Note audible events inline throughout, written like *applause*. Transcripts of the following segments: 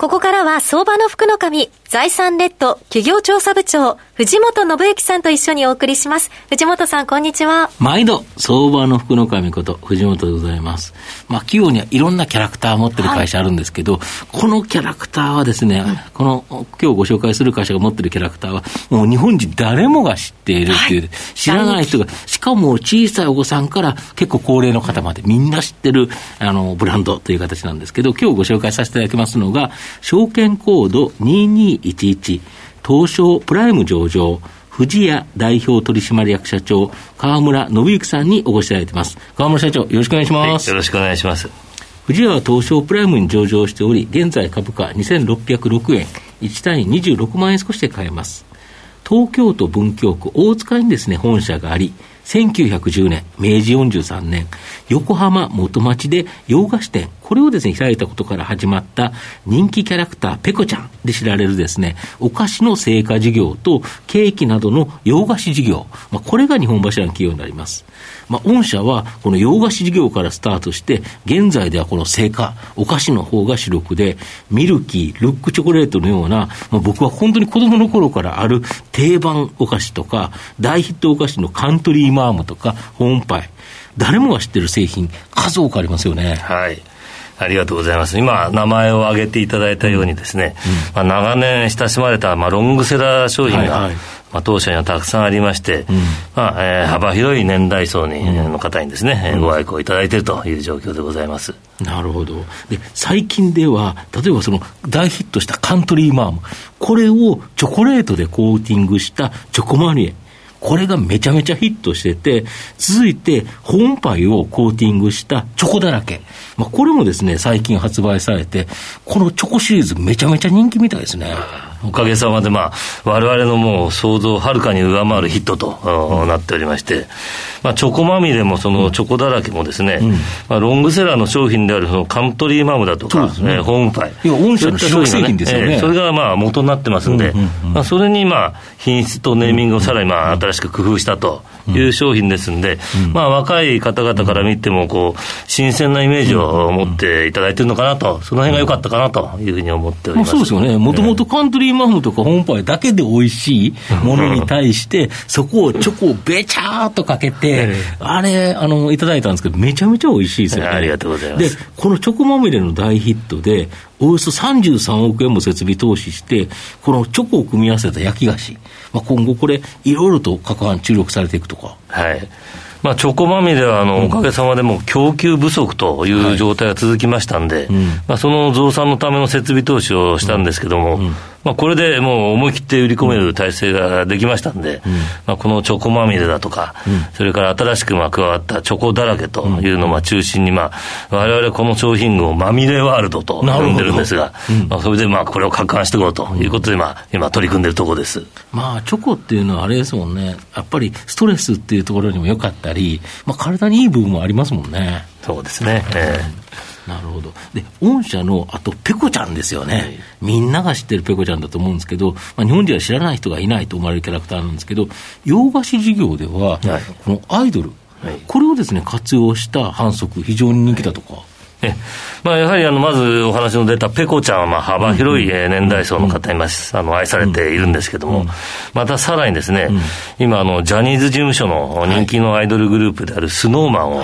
ここからは相場の福の神、財産レッド企業調査部長、藤本信之さんと一緒にお送りします。藤本さん、こんにちは。毎度、相場の福の神こと、藤本でございます。まあ、企業にはいろんなキャラクターを持ってる会社あるんですけど、はい、このキャラクターはですね、この、今日ご紹介する会社が持ってるキャラクターは、もう日本人誰もが知っているっていう、はい、知らない人が、しかも小さいお子さんから結構高齢の方までみんな知ってる、あの、ブランドという形なんですけど、今日ご紹介させていただきますのが、証券コード2211東証プライム上場藤屋代表取締役社長川村信之さんにお越しいただいています。川村社長よろしくお願いします、はい、よろしくお願いします。藤屋は東証プライムに上場しており現在株価2606円1単位26万円少しで買えます。東京都文京区大塚にですね本社があり1910年、明治43年、横浜元町で洋菓子店、これをですね、開いたことから始まった人気キャラクター、ペコちゃんで知られるですね、お菓子の製菓事業とケーキなどの洋菓子事業、まあ、これが日本柱の企業になります。まあ、御社はこの洋菓子事業からスタートして、現在ではこの製菓、お菓子の方が主力で、ミルキー、ルックチョコレートのような、まあ、僕は本当に子供の頃からある定番お菓子とか、大ヒットお菓子のカントリーマームとか、ホームパイ、誰もが知ってる製品、数多くありますよね。はい。ありがとうございます。今、名前を挙げていただいたようにですね、うん、まあ、長年親しまれた、まあ、ロングセラー商品が、はいはいまあ、当社にはたくさんありまして、うん、まあえー、幅広い年代層に、うん、の方にですね、うん、ご愛顧いただいているという状況でございます。なるほど。で、最近では、例えばその大ヒットしたカントリーマーム、これをチョコレートでコーティングしたチョコマニエ。これがめちゃめちゃヒットしてて、続いて、本パイをコーティングしたチョコだらけ。まあ、これもですね、最近発売されて、このチョコシリーズめちゃめちゃ人気みたいですね。おかげさまで、まあ、我々のもう想像をはるかに上回るヒットと、なっておりまして、まあ、チョコまみれもそのチョコだらけもですね、うん、まあ、ロングセラーの商品であるそのカントリーマムだとか、ね、ホームパイ。いや、御社の主力製品ですよね。えー、それがまあ元になってますんで、まあ、それにまあ品質とネーミングをさらにまあ新しく工夫したという商品ですんで、まあ、若い方々から見てもこう、新鮮なイメージを持っていただいてるのかなと、その辺が良かったかなというふうに思っております、そうですよね、もともとカントリーマフとかホームパイだけで美味しいものに対して、そこをチョコをべちゃーっとかけて、あれあの、いただいたんですけど、めちゃめちゃ美味しいですよね。ありがとうございます。で、このチョコまみれの大ヒットで、およそ33億円も設備投資して、このチョコを組み合わせた焼き菓子、まあ、今後これ、いろいろと価格が注力されていくとか。はい。まあ、チョコまみれはあの、おかげさまでも供給不足という状態が続きましたんで、はい。まあ、その増産のための設備投資をしたんですけども、うんうんまあ、これでもう思い切って売り込める体制ができましたんで、うん、まあ、このチョコまみれだとか、うん、それから新しくまあ加わったチョコだらけというのをまあ中心に、まあ、われわれこの商品群をまみれワールドと呼んでるんですが、まあ、それでまあこれを拡販していこうということで、まあ、今取り組んでるところです。まあ、チョコっていうのはあれですもんね、やっぱりストレスっていうところにもよかったり、まあ、体にいい部分もありますもんね。そうですね。えーなるほど。で、御社の、あと、ペコちゃんですよね、はい、みんなが知ってるペコちゃんだと思うんですけど、まあ、日本では知らない人がいないと思われるキャラクターなんですけど、洋菓子事業では、はい、このアイドル、はい、これをですね、活用した反則、非常に人気だとか。え *laughs* まあ、やはりあのまずお話の出たペコちゃんはまあ幅広い年代層の方にまあの愛されているんですけども、またさらにですね、今あの、ジャニーズ事務所の人気のアイドルグループであるスノーマンを、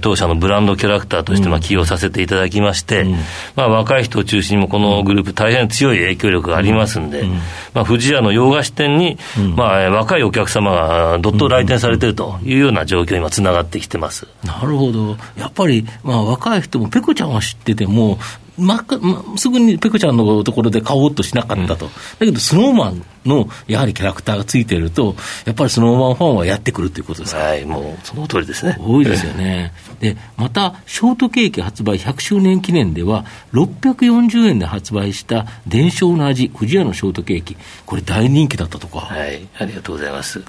当社のブランドキャラクターとしてまあ起用させていただきまして、まあ、若い人を中心にもこのグループ大変強い影響力がありますんで、まあ、富士屋の洋菓子店に、まあ、若いお客様がどっと来店されているというような状況に今つながってきてます。なるほど。やっぱり、まあ、若い人もペコちゃんは知ってても、まますぐにペコちゃんのところで買おうとしなかったと、うん、だけど、スノーマンのやはりキャラクターがついてると、やっぱりスノーマンファンはやってくるということですはい、もうその通りですね。多いですよね。で、また、ショートケーキ発売100周年記念では、640円で発売した伝承の味、富士屋のショートケーキ、これ、大人気だったとか。はい、ありがとうございます。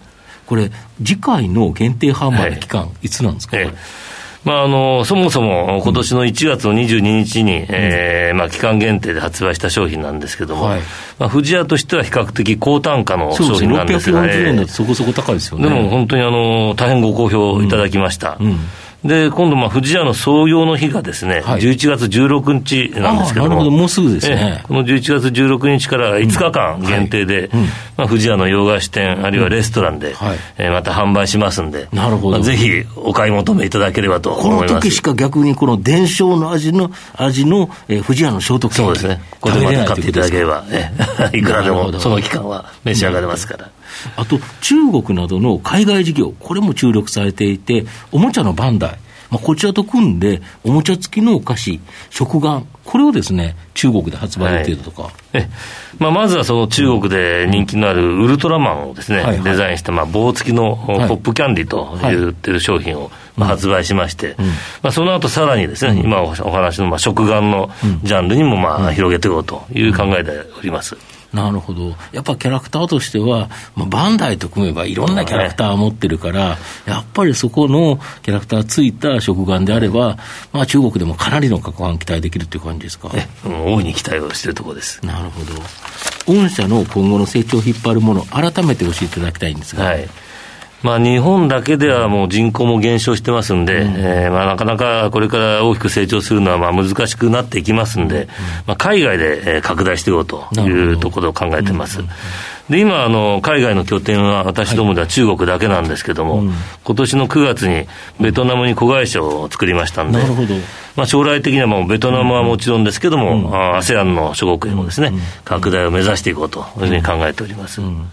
これ、次回の限定販売の期間、はい、いつなんですか、ええまあ、あの、そもそも今年の1月の22日に、うん、えー、まあ、期間限定で発売した商品なんですけども、はい、まあ、富士屋としては比較的高単価の商品なんですが、ね、640円だとそこそこ高いですよね。でも本当にあの、大変ご好評いただきました。うん、うんで、今度、まあ、富士屋の創業の日がですね、はい、11月16日なんですけども。なるほど、もうすぐですね。この11月16日から5日間限定で、うんはい、まあ、富士屋の洋菓子店、あるいはレストランで、うんはい、えー、また販売しますんで、なるほど。まあ、ぜひお買い求めいただければと思います。この時しか逆にこの伝承の味の、味の、えー、富士屋の聖徳そうですね。これでまた買っていただければ、えー、*laughs* いくらでもその期間は召し上がれますから。あと、中国などの海外事業、これも注力されていて、おもちゃのバンダイ、まあ、こちらと組んで、おもちゃ付きのお菓子、食玩、これをですね、中国で発売予定だとか。はい、えまあ、まずはその中国で人気のあるウルトラマンをですね、はいはい、デザインした、まあ、棒付きのポップキャンディと言ってる商品を、まあ、発売しまして、うん、まあ、その後さらにですね、うん、今お話のまあ食玩のジャンルにもまあ広げていこうという考えでおります。うんなるほど。やっぱキャラクターとしては、まあ、バンダイと組めばいろんなキャラクターを持ってるから、やっぱりそこのキャラクターついた食玩であれば、まあ、中国でもかなりの価格期待できるっていう感じですか？大いに期待をしてるところです。なるほど。御社の今後の成長を引っ張るもの、改めて教えていただきたいんですが。はいまあ、日本だけではもう人口も減少してますんで、うん、えー、まあ、なかなかこれから大きく成長するのはまあ難しくなっていきますんで、うん、まあ、海外で拡大していこうというところを考えてます。で、今、あの、海外の拠点は私どもでは中国だけなんですけども、はいうん、今年の9月にベトナムに子会社を作りましたんで、なるほど。まあ、将来的にはもうベトナムはもちろんですけども、うん、ASEAN の諸国へもですね、拡大を目指していこうというふうに考えております。うん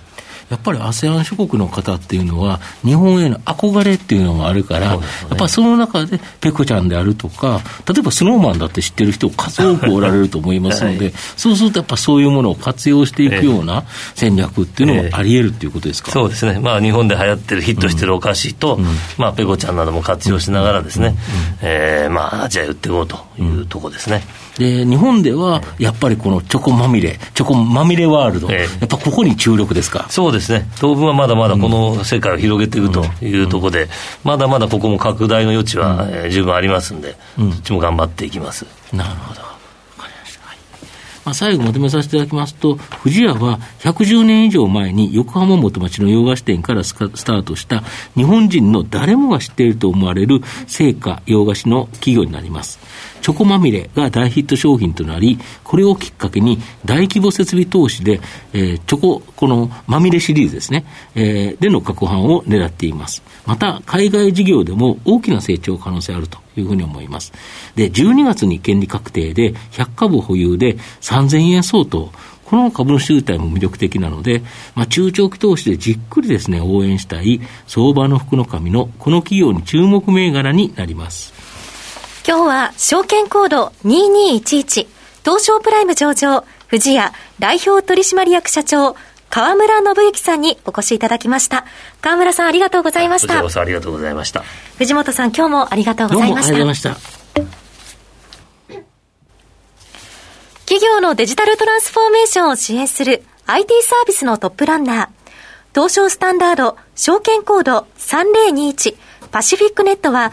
やっぱり ASEAN 諸国の方っていうのは、日本への憧れっていうのがあるから、ね、やっぱりその中で、ペコちゃんであるとか、例えばスノーマンだって知ってる人、数多くおられると思いますので、はい、そうするとやっぱそういうものを活用していくような戦略っていうのもあり得るっていうことですか、えー、そうですね、まあ、日本で流行ってる、ヒットしてるお菓子と、うん、まあ、ペコちゃんなども活用しながらですね、うん、えー、まあ、アジアへ売っていこうというところですね。で、日本ではやっぱりこのチョコまみれ、チョコまみれワールド、えー、やっぱここに注力ですか？そうですね、当分はまだまだこの世界を広げていくというところで、まだまだここも拡大の余地は、えー、十分ありますんで、そっちも頑張っていきます。なるほど。まあ、最後まとめさせていただきますと、富士屋は110年以上前に横浜元町の洋菓子店からスタートした日本人の誰もが知っていると思われる成果洋菓子の企業になります。チョコまみれが大ヒット商品となり、これをきっかけに大規模設備投資で、えー、チョコ、このまみれシリーズですね、えー、での確販を狙っています。また、海外事業でも大きな成長可能性あるというふうに思います。で、12月に権利確定で100株保有で3000円相当、この株主優待も魅力的なので、まあ、中長期投資でじっくりですね、応援したい相場の福の神のこの企業に注目銘柄になります。今日は証券コード2211東証プライム上場富士屋代表取締役社長河村信之さんにお越しいただきました。河村さんありがとうございました。ありがとうございました。藤本さん今日もありがとうございました。どうもありがとうございました。企業のデジタルトランスフォーメーションを支援する IT サービスのトップランナー、東証スタンダード証券コード3021パシフィックネットは